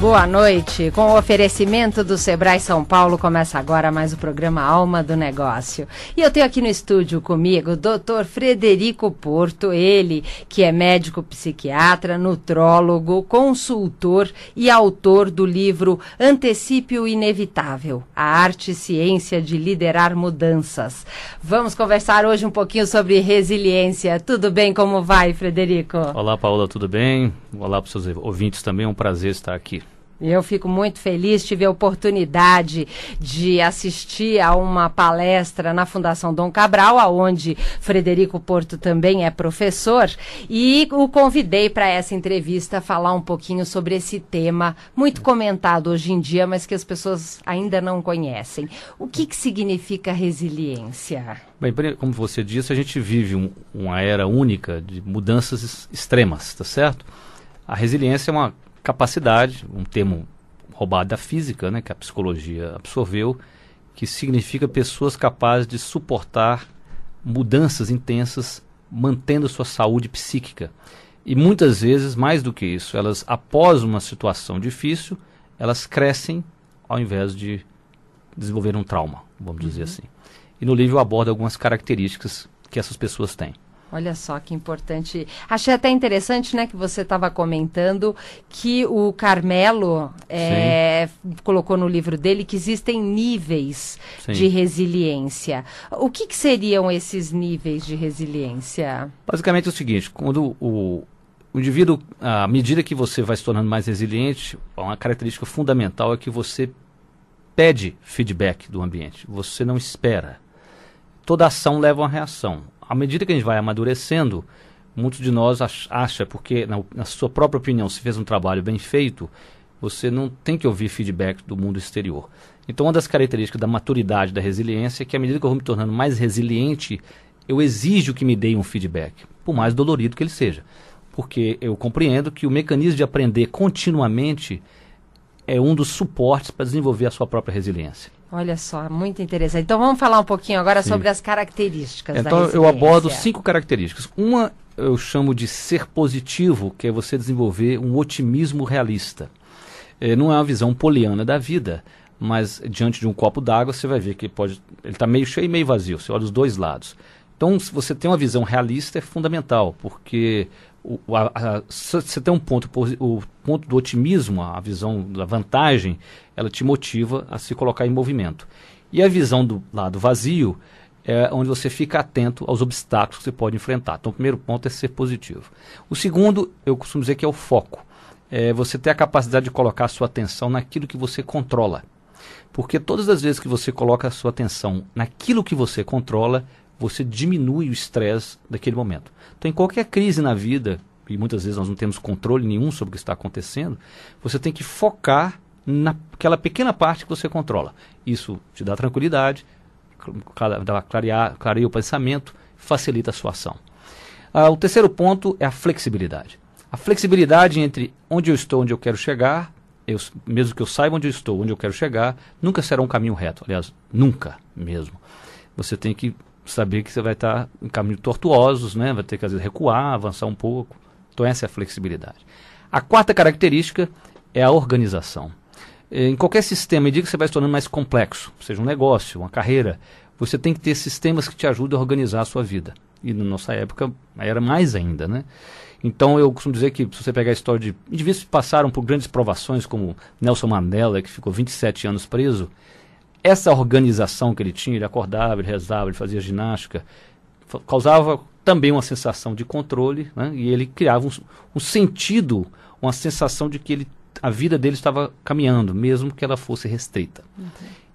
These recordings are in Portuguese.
Boa noite. Com o oferecimento do Sebrae São Paulo, começa agora mais o programa Alma do Negócio. E eu tenho aqui no estúdio comigo o Dr. Frederico Porto, ele que é médico psiquiatra, nutrólogo, consultor e autor do livro Antecipe o Inevitável: A Arte e Ciência de Liderar Mudanças. Vamos conversar hoje um pouquinho sobre resiliência. Tudo bem? Como vai, Frederico? Olá, Paula, tudo bem? Olá para os seus ouvintes também, é um prazer estar aqui. Eu fico muito feliz, tive a oportunidade de assistir a uma palestra na Fundação Dom Cabral, aonde Frederico Porto também é professor, e o convidei para essa entrevista falar um pouquinho sobre esse tema muito comentado hoje em dia, mas que as pessoas ainda não conhecem. O que, que significa resiliência? Bem, como você disse, a gente vive um, uma era única de mudanças extremas, tá certo? A resiliência é uma capacidade, um termo roubado da física, né, que a psicologia absorveu, que significa pessoas capazes de suportar mudanças intensas, mantendo sua saúde psíquica. E muitas vezes, mais do que isso, elas, após uma situação difícil, elas crescem ao invés de desenvolver um trauma, vamos uhum. dizer assim. E no livro eu abordo algumas características que essas pessoas têm. Olha só que importante. Achei até interessante, né, que você estava comentando que o Carmelo é, colocou no livro dele que existem níveis Sim. de resiliência. O que, que, seriam esses níveis de resiliência? Basicamente é o seguinte: quando o, o indivíduo, à medida que você vai se tornando mais resiliente, uma característica fundamental é que você pede feedback do ambiente. Você não espera. Toda ação leva a uma reação à medida que a gente vai amadurecendo, muitos de nós acham, porque na, na, sua própria opinião, se fez um trabalho bem feito, você não tem que ouvir feedback do mundo exterior. Então, uma das características da maturidade, da resiliência, é que à medida que eu vou me tornando mais resiliente, eu exijo que me deem um feedback, por mais dolorido que ele seja. Porque eu compreendo que o mecanismo de aprender continuamente é um dos suportes para desenvolver a sua própria resiliência. Olha só, muito interessante. Então vamos falar um pouquinho agora Sim. sobre as características então, eu abordo cinco características. Uma eu chamo de ser positivo, que é você desenvolver um otimismo realista. É, não é uma visão poliana da vida, mas diante de um copo d'água você vai ver que pode, ele está meio cheio e meio vazio. Você olha os dois lados. Então, se você tem uma visão realista, é fundamental, porque o, a, a, você tem um ponto, o ponto do otimismo, a visão da vantagem, ela te motiva a se colocar em movimento. E a visão do lado vazio é onde você fica atento aos obstáculos que você pode enfrentar. Então, o primeiro ponto é ser positivo. O segundo, eu costumo dizer que é o foco. É você ter a capacidade de colocar a sua atenção naquilo que você controla. Porque todas as vezes que você coloca a sua atenção naquilo que você controla, você diminui o estresse daquele momento. Então, em qualquer crise na vida, e muitas vezes nós não temos controle nenhum sobre o que está acontecendo, você tem que focar naquela pequena parte que você controla. Isso te dá tranquilidade, clarear, clareia o pensamento, facilita a sua ação. Ah, o terceiro ponto é a flexibilidade. A flexibilidade entre onde eu estou, onde eu quero chegar, eu, mesmo que eu saiba onde eu estou, onde eu quero chegar, nunca será um caminho reto. Aliás, nunca mesmo. Você tem que saber que você vai estar em caminhos tortuosos, né? vai ter que às vezes recuar, avançar um pouco. Então essa é a flexibilidade. A quarta característica é a organização. Em qualquer sistema, à medida que você vai se tornando mais complexo, seja um negócio, uma carreira, você tem que ter sistemas que te ajudem a organizar a sua vida. E na nossa época era mais ainda, né? Então eu costumo dizer que se você pegar a história de indivíduos que passaram por grandes provações, como Nelson Mandela, que ficou 27 anos preso, essa organização que ele tinha, ele acordava, ele rezava, ele fazia ginástica, causava também uma sensação de controle, né? e ele criava um, um, sentido, uma sensação de que ele, a vida dele estava caminhando, mesmo que ela fosse restrita.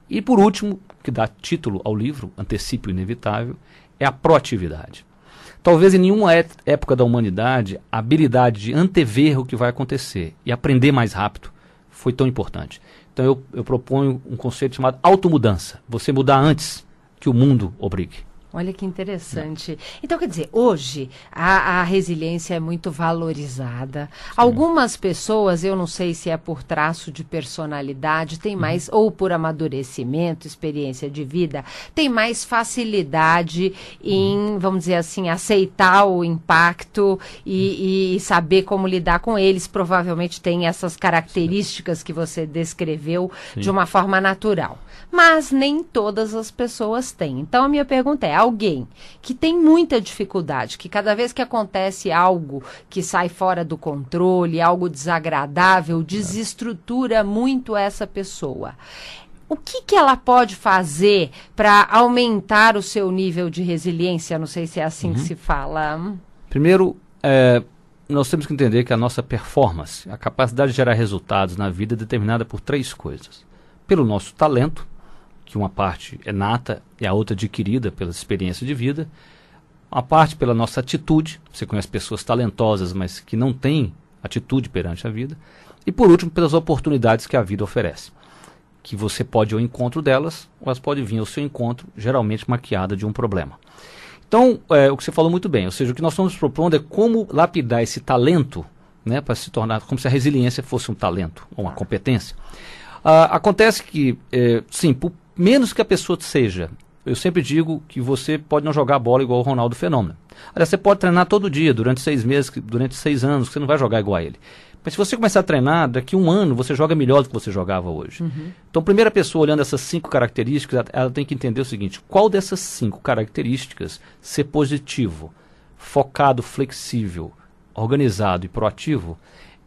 E por último, que dá título ao livro, Antecipe o Inevitável, é a proatividade. Talvez em nenhuma época da humanidade a habilidade de antever o que vai acontecer e aprender mais rápido foi tão importante. Então eu, eu proponho um conceito chamado automudança. Você mudar antes que o mundo obrigue. Olha que interessante. Então, quer dizer, hoje a, a resiliência é muito valorizada. Sim. Algumas pessoas, eu não sei se é por traço de personalidade, tem uhum. mais, uhum. ou por amadurecimento, experiência de vida, tem mais facilidade em, uhum. vamos dizer assim, aceitar o impacto e, uhum. e, saber como lidar com eles. Provavelmente tem essas características Sim. que você descreveu Sim. de uma forma natural. Mas nem todas as pessoas têm. Então, a minha pergunta é alguém que tem muita dificuldade, que cada vez que acontece algo que sai fora do controle, algo desagradável, desestrutura muito essa pessoa. O que, que ela pode fazer para aumentar o seu nível de resiliência? Não sei se é assim uhum. que se fala. Primeiro, é, nós temos que entender que a nossa performance, a capacidade de gerar resultados na vida é determinada por três coisas: pelo nosso talento, que uma parte é nata e a outra adquirida pela experiência de vida. Uma parte pela nossa atitude, você conhece pessoas talentosas, mas que não têm atitude perante a vida. E por último, pelas oportunidades que a vida oferece. Que você pode ir ao encontro delas, ou elas podem vir ao seu encontro, geralmente maquiada de um problema. Então, é, o que você falou muito bem, ou seja, o que nós estamos propondo é como lapidar esse talento, né, para se tornar, como se a resiliência fosse um talento uma competência. Uh, acontece que, é, sim, por menos que a pessoa seja. Eu sempre digo que você pode não jogar bola igual o Ronaldo Fenômeno. Aliás, você pode treinar todo dia, durante seis meses, durante seis anos, você não vai jogar igual a ele. Mas se você começar a treinar, daqui a um ano você joga melhor do que você jogava hoje. Uhum. Então, a primeira pessoa olhando essas cinco características, ela tem que entender o seguinte: qual dessas cinco características ser positivo, focado, flexível, organizado e proativo,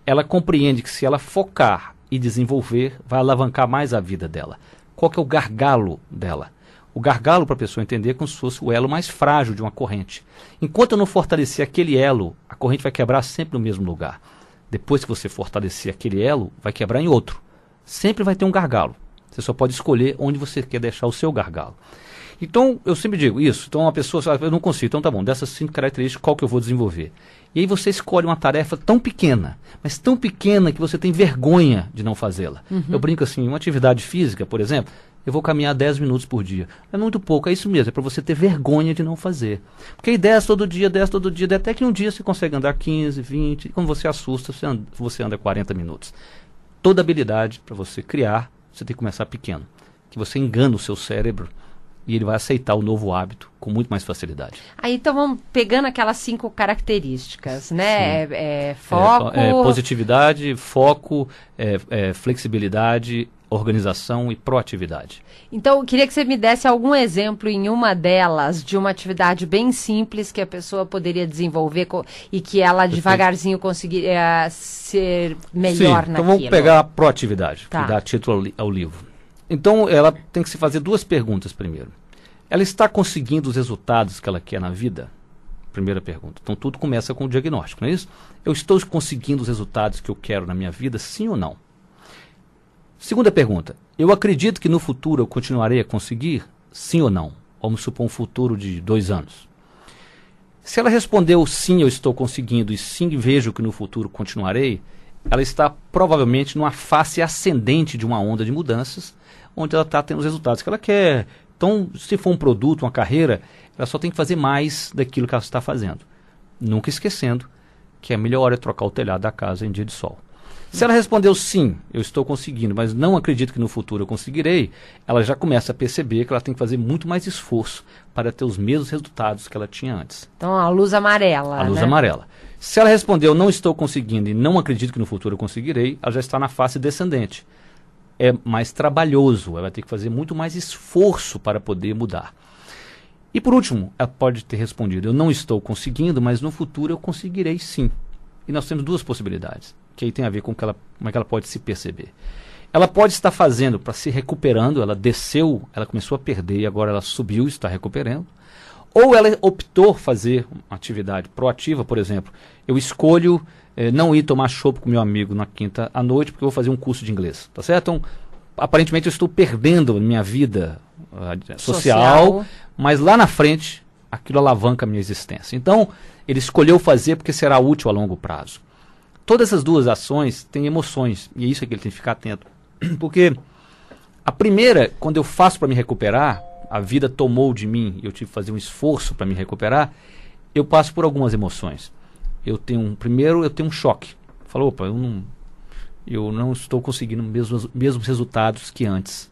ela compreende que se ela focar e desenvolver, vai alavancar mais a vida dela qual que é o gargalo dela. O gargalo, para a pessoa entender, é como se fosse o elo mais frágil de uma corrente. Enquanto eu não fortalecer aquele elo, a corrente vai quebrar sempre no mesmo lugar. Depois que você fortalecer aquele elo, vai quebrar em outro. Sempre vai ter um gargalo. Você só pode escolher onde você quer deixar o seu gargalo. Então, eu sempre digo isso. Então, uma pessoa, eu não consigo. Então, tá bom, dessas cinco características, qual que eu vou desenvolver? E aí você escolhe uma tarefa tão pequena, mas tão pequena que você tem vergonha de não fazê-la. Uhum. Eu brinco assim, uma atividade física, por exemplo, eu vou caminhar 10 minutos por dia. É muito pouco, é isso mesmo, é para você ter vergonha de não fazer. Porque aí 10 todo dia, 10 todo dia, até que um dia você consegue andar 15, 20, e quando você assusta, você anda, você anda 40 minutos. Toda habilidade para você criar, você tem que começar pequeno. Que você engana o seu cérebro e ele vai aceitar o novo hábito com muito mais facilidade. Aí então vamos pegando aquelas cinco características, né? É, é, foco. É, é, positividade, foco, é, é, flexibilidade, organização e proatividade. Então, eu queria que você me desse algum exemplo em uma delas de uma atividade bem simples que a pessoa poderia desenvolver e que ela devagarzinho conseguiria ser melhor Sim, naquilo. Então vamos pegar a proatividade, tá. que dá título ao, ao livro. Então ela tem que se fazer duas perguntas primeiro. Ela está conseguindo os resultados que ela quer na vida? Primeira pergunta. Então tudo começa com o diagnóstico, não é isso? Eu estou conseguindo os resultados que eu quero na minha vida, sim ou não? Segunda pergunta. Eu acredito que no futuro eu continuarei a conseguir, sim ou não? Vamos supor um futuro de dois anos. Se ela respondeu sim, eu estou conseguindo e sim, vejo que no futuro continuarei, ela está provavelmente numa face ascendente de uma onda de mudanças onde ela está tendo os resultados que ela quer. Então, se for um produto, uma carreira, ela só tem que fazer mais daquilo que ela está fazendo. Nunca esquecendo que a melhor hora é trocar o telhado da casa em dia de sol. Se ela respondeu sim, eu estou conseguindo, mas não acredito que no futuro eu conseguirei, ela já começa a perceber que ela tem que fazer muito mais esforço para ter os mesmos resultados que ela tinha antes. Então, a luz amarela. A luz né? amarela. Se ela respondeu não estou conseguindo e não acredito que no futuro eu conseguirei, ela já está na face descendente é mais trabalhoso, ela vai ter que fazer muito mais esforço para poder mudar. E por último, ela pode ter respondido: Eu não estou conseguindo, mas no futuro eu conseguirei sim. E nós temos duas possibilidades, que aí tem a ver com que ela, como é que ela pode se perceber. Ela pode estar fazendo para se recuperando, ela desceu, ela começou a perder e agora ela subiu e está recuperando. Ou ela optou fazer uma atividade proativa, por exemplo, eu escolho é, não ir tomar chopp com meu amigo na quinta à noite porque eu vou fazer um curso de inglês, tá certo? Então, aparentemente eu estou perdendo minha vida uh, social, social, mas lá na frente aquilo alavanca a minha existência. Então, ele escolheu fazer porque será útil a longo prazo. Todas essas duas ações têm emoções, e é isso que ele tem que ficar atento. Porque a primeira, quando eu faço para me recuperar, a vida tomou de mim e eu tive que fazer um esforço para me recuperar, eu passo por algumas emoções. Eu tenho um, primeiro eu tenho um choque. Falou, opa, eu não, eu não estou conseguindo mesmos, mesmos resultados que antes.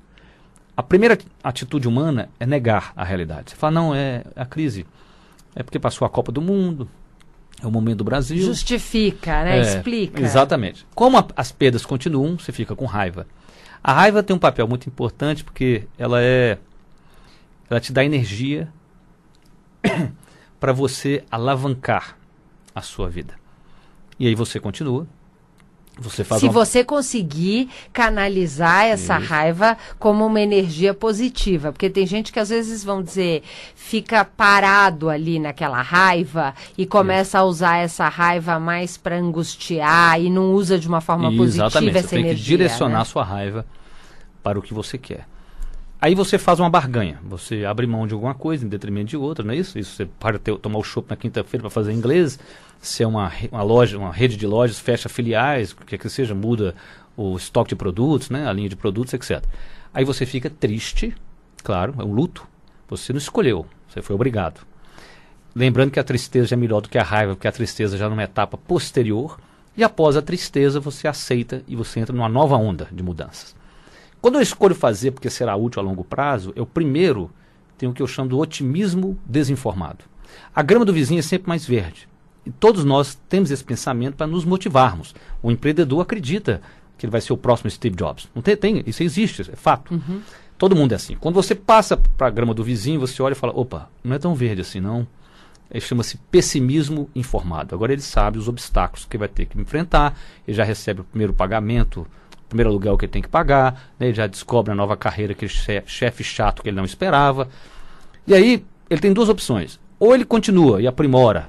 A primeira atitude humana é negar a realidade. Você fala, não, é a crise. É porque passou a Copa do Mundo, é o momento do Brasil. Justifica, né? É, Explica. Exatamente. Como a, as perdas continuam, você fica com raiva. A raiva tem um papel muito importante porque ela é. Ela te dá energia para você alavancar a sua vida. E aí você continua, você faz Se uma... você conseguir canalizar essa Isso. raiva como uma energia positiva, porque tem gente que às vezes vão dizer fica parado ali naquela raiva e começa a usar essa raiva mais para angustiar e não usa de uma forma positiva Exatamente, essa você tem energia. que direcionar né? a sua raiva para o que você quer. Aí você faz uma barganha, você abre mão de alguma coisa em detrimento de outra, não é isso? Isso você para ter, tomar o chopp na quinta-feira para fazer inglês, se é uma, uma loja, uma rede de lojas, fecha filiais, o que quer que seja, muda o estoque de produtos, né, a linha de produtos, etc. Aí você fica triste, claro, é um luto. Você não escolheu, você foi obrigado. Lembrando que a tristeza é melhor do que a raiva, porque a tristeza já numa etapa posterior, e após a tristeza você aceita e você entra numa nova onda de mudanças. Quando eu escolho fazer porque será útil a longo prazo, eu primeiro tenho o que eu chamo do otimismo desinformado. A grama do vizinho é sempre mais verde. E todos nós temos esse pensamento para nos motivarmos. O empreendedor acredita que ele vai ser o próximo Steve Jobs. Não tem, tem isso existe, é fato. Todo mundo é assim. Quando você passa para a grama do vizinho, você olha e fala: opa, não é tão verde assim, não. Ele chama-se pessimismo informado. Agora ele sabe os obstáculos que vai ter que enfrentar, ele já recebe o primeiro pagamento, primeiro aluguel que ele tem que pagar, né? ele já descobre a nova carreira, aquele che- chefe chato que ele não esperava. E aí ele tem duas opções. Ou ele continua e aprimora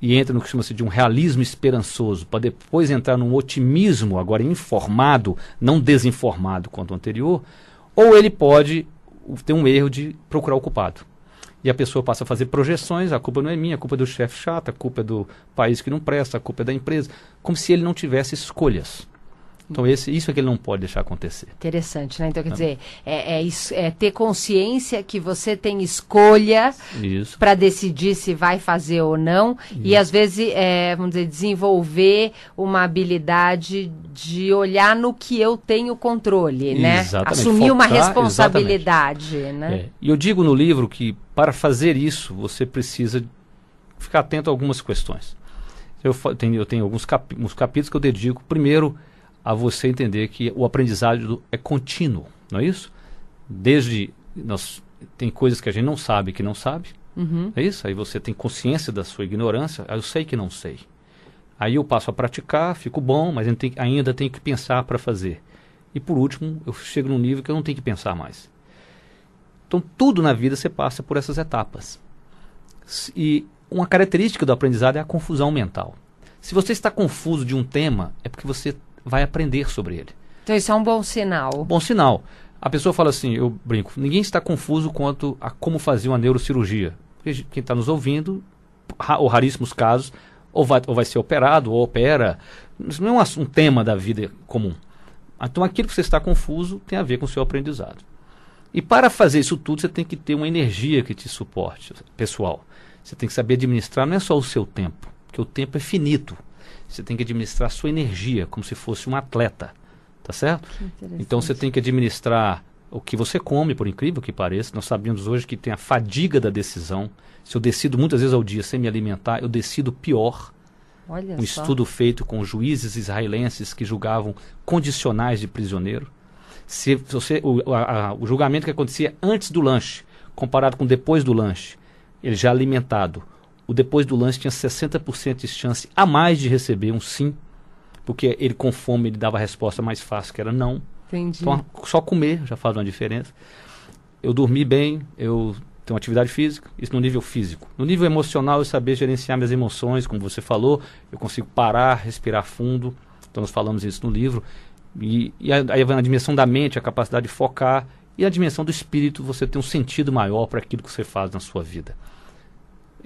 e entra no que chama-se de um realismo esperançoso, para depois entrar num otimismo agora informado, não desinformado quanto o anterior, ou ele pode ter um erro de procurar o culpado. E a pessoa passa a fazer projeções, a culpa não é minha, a culpa é do chefe chato, a culpa é do país que não presta, a culpa é da empresa, como se ele não tivesse escolhas. Então esse, isso é que ele não pode deixar acontecer. Interessante, né? Então, quer dizer, é, é isso- é ter consciência que você tem escolha Isso. para decidir se vai fazer ou não e às vezes é, vamos dizer desenvolver uma habilidade de olhar no que eu tenho controle, né? Exatamente, Assumir uma focar, responsabilidade, né? É, E eu digo no livro que para fazer isso você precisa ficar atento a algumas questões. Eu tenho, eu tenho alguns uns capítulos que eu dedico primeiro a você entender que o aprendizado é contínuo, não é isso? Desde nós tem coisas que a gente não sabe que não sabe, Uhum. é isso? Aí você tem consciência da sua ignorância, aí eu sei que não sei. Aí eu passo a praticar, fico bom, mas tenho- ainda tenho que pensar para fazer. E por último, eu chego num nível que eu não tenho que pensar mais. Então, tudo na vida você passa por essas etapas. E uma característica do aprendizado é a confusão mental. Se você está confuso de um tema, é porque você vai aprender sobre ele. Então isso é um bom sinal. Bom sinal. A pessoa fala assim, eu brinco, ninguém está confuso quanto a como fazer uma neurocirurgia. Quem está nos ouvindo, ou raríssimos casos, ou vai, ou vai ser operado, ou opera. Isso não é um, um tema da vida comum. Então aquilo que você está confuso tem a ver com o seu aprendizado. E para fazer isso tudo, você tem que ter uma energia que te suporte, pessoal. Você tem que saber administrar não é só o seu tempo, porque o tempo é finito. Você tem que administrar sua energia como se fosse um atleta, tá certo? Então você tem que administrar o que você come, por incrível que pareça. Nós sabemos hoje que tem a fadiga da decisão. Se eu decido muitas vezes ao dia sem me alimentar, eu decido pior. Olha Um só. estudo feito com juízes israelenses que julgavam condicionais de prisioneiro. Se você, o, a- a- o julgamento que acontecia antes do lanche, comparado com depois do lanche, ele já alimentado, o depois do lanche tinha 60% de chance a mais de receber um sim, porque ele com fome ele dava a resposta mais fácil, que era não. Entendi. Então, só comer já faz uma diferença. Eu dormi bem, eu tenho atividade física, isso no nível físico. No nível emocional, eu saber gerenciar minhas emoções, como você falou, eu consigo parar, respirar fundo. Então, nós falamos isso no livro. E, e a, aí a dimensão da mente, a capacidade de focar. E a dimensão do espírito, você tem um sentido maior para aquilo que você faz na sua vida.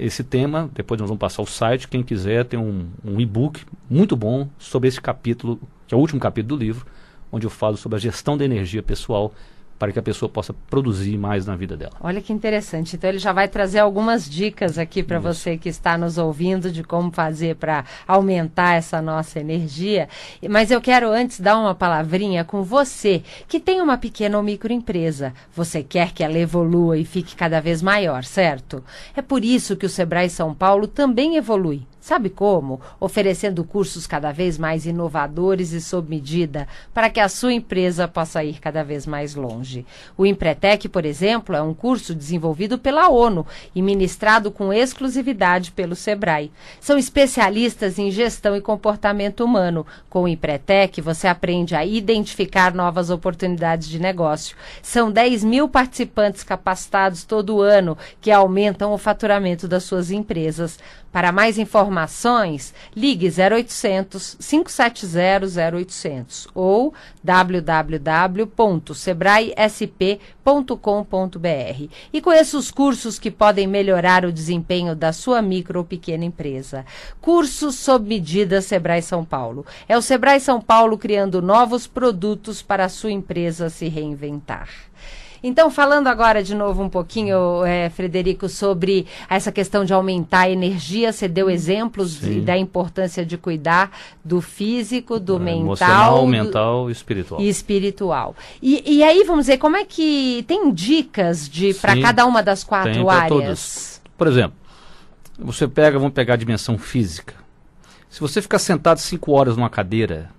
Esse tema. Depois nós vamos passar o site. Quem quiser tem um, um e-book muito bom sobre esse capítulo, que é o último capítulo do livro, onde eu falo sobre a gestão da energia pessoal para que a pessoa possa produzir mais na vida dela. Olha que interessante. Então ele já vai trazer algumas dicas aqui para você que está nos ouvindo de como fazer para aumentar essa nossa energia. Mas eu quero antes dar uma palavrinha com você que tem uma pequena ou microempresa. Você quer que ela evolua e fique cada vez maior, certo? É por isso que o Sebrae São Paulo também evolui. Sabe como? Oferecendo cursos cada vez mais inovadores e sob medida para que a sua empresa possa ir cada vez mais longe. O Empretec, por exemplo, é um curso desenvolvido pela ONU e ministrado com exclusividade pelo Sebrae. São especialistas em gestão e comportamento humano. Com o Empretec, você aprende a identificar novas oportunidades de negócio. São 10 mil participantes capacitados todo ano que aumentam o faturamento das suas empresas. Para mais informações, ligue 0800 570 0800 ou www.sebraesp.com.br e conheça os cursos que podem melhorar o desempenho da sua micro ou pequena empresa. Cursos sob medida Sebrae São Paulo. É o Sebrae São Paulo criando novos produtos para a sua empresa se reinventar. Então, falando agora de novo um pouquinho, é, Frederico, sobre essa questão de aumentar a energia, você deu exemplos da importância de cuidar do físico, do é, mental. Emocional, mental e espiritual. E espiritual. E, e, aí, vamos ver, como é que. Tem dicas de para cada uma das quatro tem áreas? Todas. Por exemplo, você pega, vamos pegar a dimensão física. Se você ficar sentado cinco horas numa cadeira,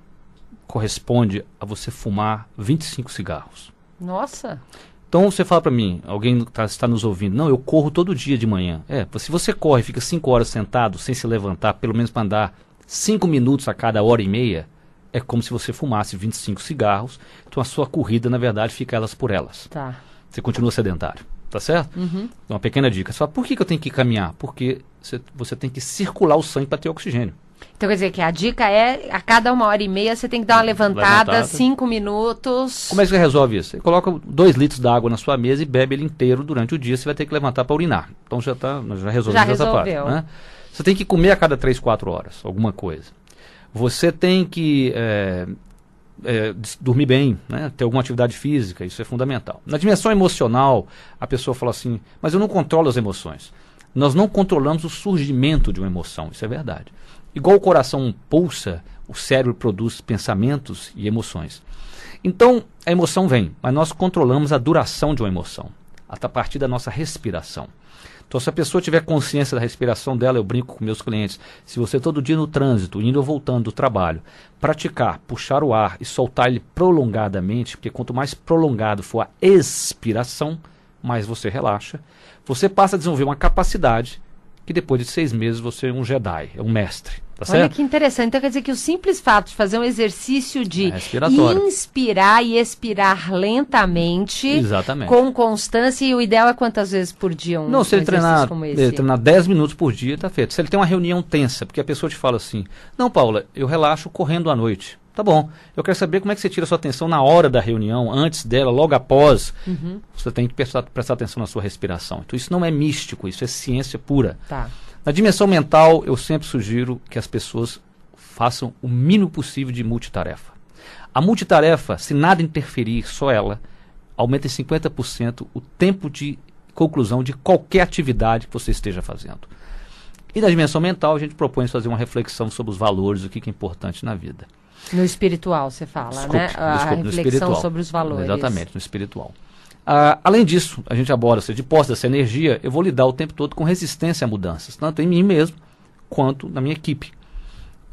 corresponde a você fumar 25 cigarros. Nossa! Então você fala para mim, alguém tá, está nos ouvindo, não, eu corro todo dia de manhã. É, se você corre, fica cinco horas sentado sem se levantar, pelo menos para andar cinco minutos a cada hora e meia, é como se você fumasse 25 cigarros. Então a sua corrida, na verdade, fica elas por elas. Tá. Você continua sedentário, tá certo? Uhum. Então, uma pequena dica. Você fala, por que, que eu tenho que caminhar? Porque você, você tem que circular o sangue para ter oxigênio. Então quer dizer que a dica é a cada uma hora e meia você tem que dar uma levantada, levantada. cinco minutos. Como é que você resolve isso? Você coloca dois litros d'água na sua mesa e bebe ele inteiro durante o dia. Você vai ter que levantar para urinar. Então já tá, já resolveu já essa parte. Né? Você tem que comer a cada três, quatro horas, alguma coisa. Você tem que é, é, dormir bem, né? ter alguma atividade física, isso é fundamental. Na dimensão emocional, a pessoa fala assim, mas eu não controlo as emoções. Nós não controlamos o surgimento de uma emoção, isso é verdade. Igual o coração pulsa, o cérebro produz pensamentos e emoções. Então, a emoção vem, mas nós controlamos a duração de uma emoção, a partir da nossa respiração. Então, se a pessoa tiver consciência da respiração dela, eu brinco com meus clientes, se você todo dia no trânsito, indo ou voltando do trabalho, praticar, puxar o ar e soltar ele prolongadamente, porque quanto mais prolongado for a expiração, mais você relaxa, você passa a desenvolver uma capacidade que depois de seis meses você é um Jedi, é um mestre. Tá Olha que interessante. Então quer dizer que o simples fato de fazer um exercício de é inspirar e expirar lentamente, Exatamente. com constância, e o ideal é quantas vezes por dia um Não, se ele treinar, como esse? Ele treinar 10 minutos por dia, tá feito. Se ele tem uma reunião tensa, porque a pessoa te fala assim, não, Paula, eu relaxo correndo à noite. Tá bom. Eu quero saber como é que você tira a sua atenção na hora da reunião, antes dela, logo após. Uhum. Você tem que prestar, prestar atenção na sua respiração. Então isso não é místico, isso é ciência pura. Tá. Na dimensão mental, eu sempre sugiro que as pessoas façam o mínimo possível de multitarefa. A multitarefa, se nada interferir, só ela, aumenta em 50% o tempo de conclusão de qualquer atividade que você esteja fazendo. E na dimensão mental, a gente propõe fazer uma reflexão sobre os valores, o que é importante na vida. No espiritual, você fala, desculpe, né? A desculpe, reflexão sobre os valores. Exatamente, no espiritual. Ah, além disso, a gente aborda, seja, de posse dessa energia, eu vou lidar o tempo todo com resistência a mudanças, tanto em mim mesmo quanto na minha equipe.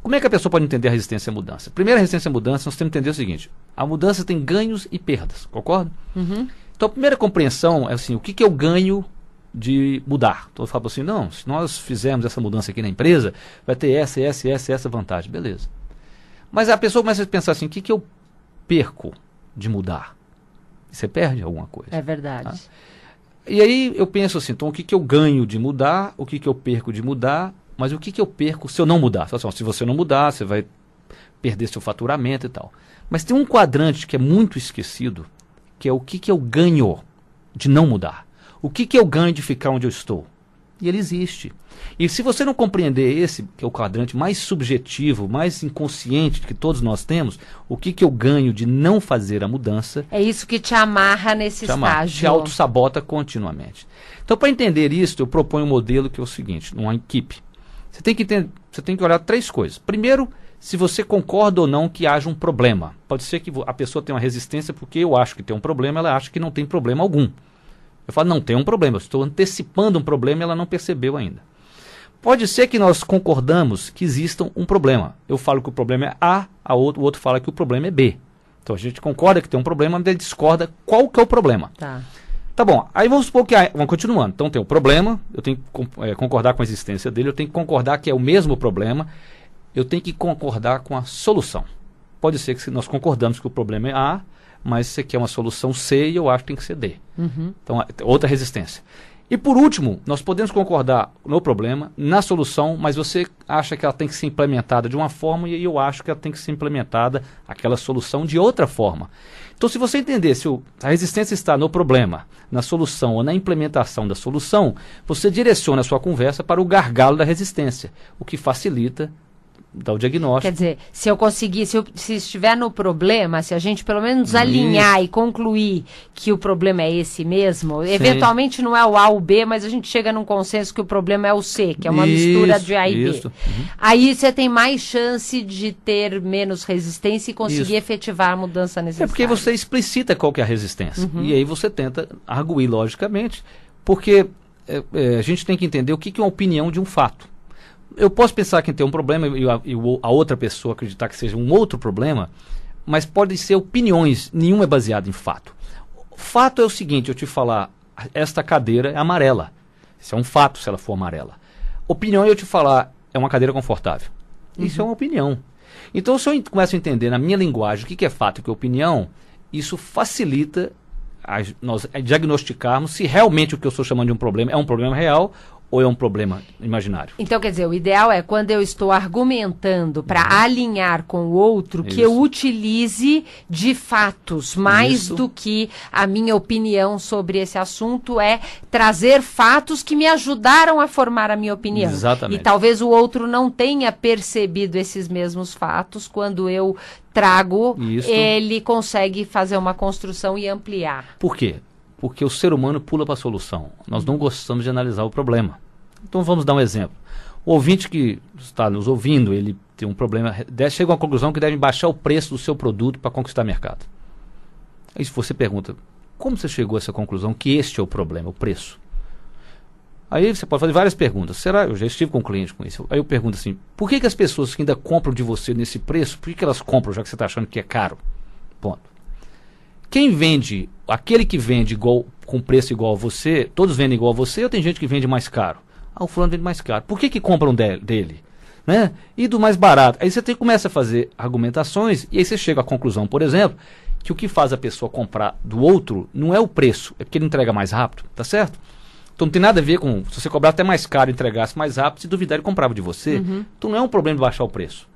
Como é que a pessoa pode entender a resistência à mudança? Primeiro, a resistência à mudança, nós temos que entender o seguinte: a mudança tem ganhos e perdas, concorda? Uhum. Então, a primeira compreensão é assim: o que, que eu ganho de mudar? Então, eu falo assim: não, se nós fizermos essa mudança aqui na empresa, vai ter essa, essa, essa, essa vantagem. Beleza. Mas a pessoa começa a pensar assim: o que, que eu perco de mudar? Você perde alguma coisa. É verdade. Tá? E aí eu penso assim: então o que, que eu ganho de mudar? O que, que eu perco de mudar? Mas o que, que eu perco se eu não mudar? Assim, se você não mudar, você vai perder seu faturamento e tal. Mas tem um quadrante que é muito esquecido, que é o que, que eu ganho de não mudar. O que, que eu ganho de ficar onde eu estou? E ele existe. E se você não compreender esse, que é o quadrante mais subjetivo, mais inconsciente que todos nós temos, o que, que eu ganho de não fazer a mudança. É isso que te amarra nesse te amarra, estágio. Te auto-sabota continuamente. Então, para entender isso, eu proponho um modelo que é o seguinte: numa equipe. Você tem que, ter, você tem que olhar três coisas. Primeiro, se você concorda ou não que haja um problema. Pode ser que a pessoa tenha uma resistência porque eu acho que tem um problema, ela acha que não tem problema algum. Eu falo, não tem um problema, eu estou antecipando um problema e ela não percebeu ainda. Pode ser que nós concordamos que exista um problema. Eu falo que o problema é A, a outro, o outro fala que o problema é B. Então a gente concorda que tem um problema, mas ele discorda qual que é o problema. Tá. Tá bom, aí vamos supor que. Vamos continuando. Então tem o um problema, eu tenho que é, concordar com a existência dele, eu tenho que concordar que é o mesmo problema, eu tenho que concordar com a solução. Pode ser que nós concordamos que o problema é A, mas você quer uma solução C e eu acho que tem que ser D. Uhum. Então, outra resistência. E por último, nós podemos concordar no problema, na solução, mas você acha que ela tem que ser implementada de uma forma e eu acho que ela tem que ser implementada, aquela solução, de outra forma. Então, se você entender se o, a resistência está no problema, na solução ou na implementação da solução, você direciona a sua conversa para o gargalo da resistência, o que facilita dar o diagnóstico. Quer dizer, se eu conseguir, se, eu, se estiver no problema, se a gente pelo menos Isso. alinhar e concluir que o problema é esse mesmo, Sim. eventualmente não é o A ou o B, mas a gente chega num consenso que o problema é o C, que é uma isso, mistura de A e B. Uhum. Aí você tem mais chance de ter menos resistência e conseguir isso. efetivar a mudança necessária. É porque você explicita qual que é a resistência. Uhum. E aí você tenta arguir logicamente, porque é, é, a gente tem que entender o que, que é uma opinião de um fato eu posso pensar que tem um problema e a, e a, outra pessoa acreditar que seja um outro problema, mas pode ser opiniões, nenhum é baseado em fato. Fato é o seguinte, eu te falar, esta cadeira é amarela. Isso é um fato se ela for amarela. Opinião é eu te falar, é uma cadeira confortável. Isso é uma opinião. Então, se eu começo a entender na minha linguagem o que, é fato e o que é opinião, isso facilita a, nós diagnosticarmos se realmente o que eu estou chamando de um problema é um problema real ou é um problema imaginário? Então, quer dizer, o ideal é quando eu estou argumentando para uhum. alinhar com o outro, Isso. que eu utilize de fatos, mais Isso. do que a minha opinião sobre esse assunto, é trazer fatos que me ajudaram a formar a minha opinião. Exatamente. E talvez o outro não tenha percebido esses mesmos fatos quando eu trago, Isso. ele consegue fazer uma construção e ampliar. Por quê? Porque o ser humano pula para a solução. Nós não gostamos de analisar o problema. Então vamos dar um exemplo. O ouvinte que está nos ouvindo, ele tem um problema, chega a uma conclusão que deve baixar o preço do seu produto para conquistar mercado. Aí você pergunta, como você chegou a essa conclusão que este é o problema, o preço? Aí você pode fazer várias perguntas. Será? Eu já estive com um cliente com isso. Aí eu pergunto assim: por que, que as pessoas que ainda compram de você nesse preço, por que, que elas compram já que você está achando que é caro? Ponto. Quem vende, aquele que vende igual, com preço igual a você, todos vendem igual a você ou tem gente que vende mais caro? Ah, o fulano vende mais caro. Por que, que compram de, dele? Né? E do mais barato. Aí você tem, começa a fazer argumentações e aí você chega à conclusão, por exemplo, que o que faz a pessoa comprar do outro não é o preço, é porque ele entrega mais rápido, tá certo? Então não tem nada a ver com se você cobrar até mais caro e entregasse mais rápido, se duvidar ele comprava de você. Uhum. Então não é um problema de baixar o preço.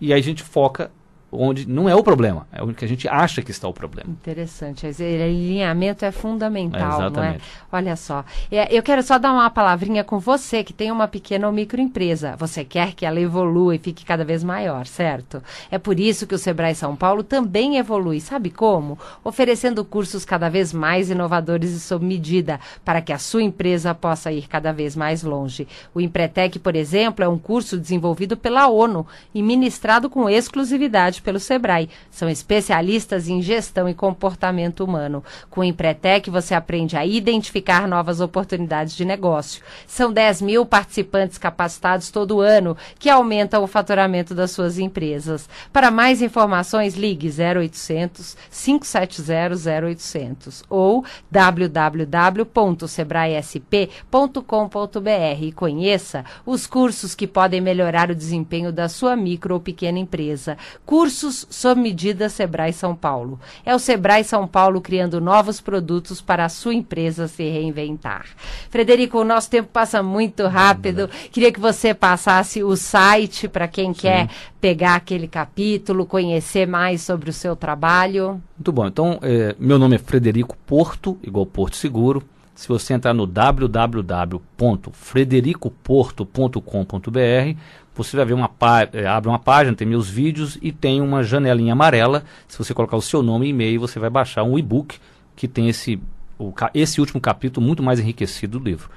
E aí a gente foca onde não é o problema, é onde que a gente acha que está o problema. Interessante. Esse alinhamento é fundamental, é, exatamente. é? Olha só, é, eu quero só dar uma palavrinha com você que tem uma pequena ou microempresa. Você quer que ela evolua e fique cada vez maior, certo? É por isso que o Sebrae São Paulo também evolui. Sabe como? Oferecendo cursos cada vez mais inovadores e sob medida para que a sua empresa possa ir cada vez mais longe. O Empretec, por exemplo, é um curso desenvolvido pela ONU e ministrado com exclusividade pelo Sebrae. São especialistas em gestão e comportamento humano. Com o Empretec, você aprende a identificar novas oportunidades de negócio. São 10 mil participantes capacitados todo ano, que aumentam o faturamento das suas empresas. Para mais informações, ligue 0800 570 0800 ou www.sebraesp.com.br e conheça os cursos que podem melhorar o desempenho da sua micro ou pequena empresa. Cursos Cursos sob medida Sebrae São Paulo. É o Sebrae São Paulo criando novos produtos para a sua empresa se reinventar. Frederico, o nosso tempo passa muito rápido. Queria que você passasse o site para quem Sim. quer pegar aquele capítulo, conhecer mais sobre o seu trabalho. Muito bom. Então, é, meu nome é Frederico Porto, igual Porto Seguro. Se você entrar no www.fredericoporto.com.br, você vai ver uma é, abre uma página, tem meus vídeos e tem uma janelinha amarela. Se você colocar o seu nome e e-mail, você vai baixar um e-book que tem esse, o, esse último capítulo muito mais enriquecido do livro.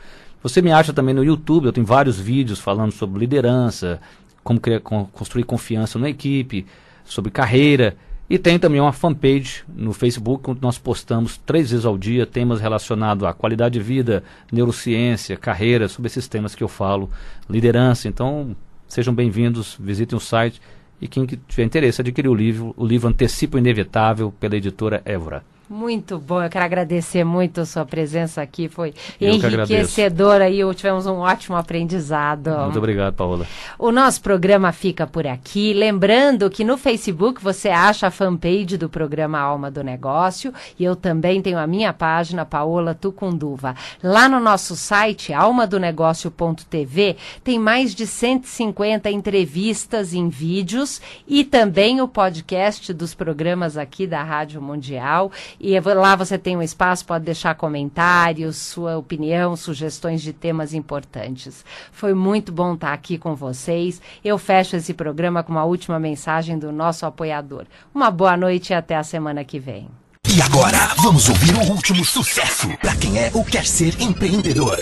Você me acha também no YouTube, eu tenho vários vídeos falando sobre liderança, como criar, construir confiança na equipe, sobre carreira. E tem também uma fanpage no Facebook, onde nós postamos três vezes ao dia temas relacionados à qualidade de vida, neurociência, carreira, sobre esses temas que eu falo, liderança. Então, sejam bem-vindos, visitem o site. E quem tiver interesse, adquirir o livro, o livro Antecipo Inevitável, pela editora Évora. Muito bom, eu quero agradecer muito a sua presença aqui, foi eu enriquecedora e tivemos um ótimo aprendizado. Muito obrigado, Paola. O nosso programa fica por aqui, lembrando que no Facebook você acha a fanpage do programa Alma do Negócio e eu também tenho a minha página, Paola Tucunduva. Lá no nosso site, almadonegócio.tv, tem mais de 150 entrevistas em vídeos e também o podcast dos programas aqui da Rádio Mundial e lá você tem um espaço, pode deixar comentários, sua opinião, sugestões de temas importantes. Foi muito bom estar aqui com vocês. Eu fecho esse programa com uma última mensagem do nosso apoiador. Uma boa noite e até a semana que vem. E agora, vamos ouvir o último sucesso para quem é ou quer ser empreendedor.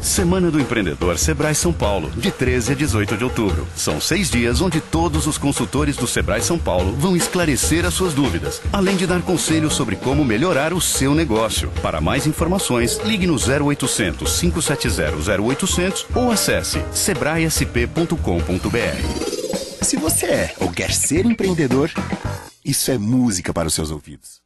Semana do Empreendedor Sebrae São Paulo, de 13 a 18 de outubro. São seis dias onde todos os consultores do Sebrae São Paulo vão esclarecer as suas dúvidas, além de dar conselhos sobre como melhorar o seu negócio. Para mais informações, ligue no 0800 570 0800 ou acesse sebraesp.com.br. Se você é ou quer ser empreendedor, isso é música para os seus ouvidos.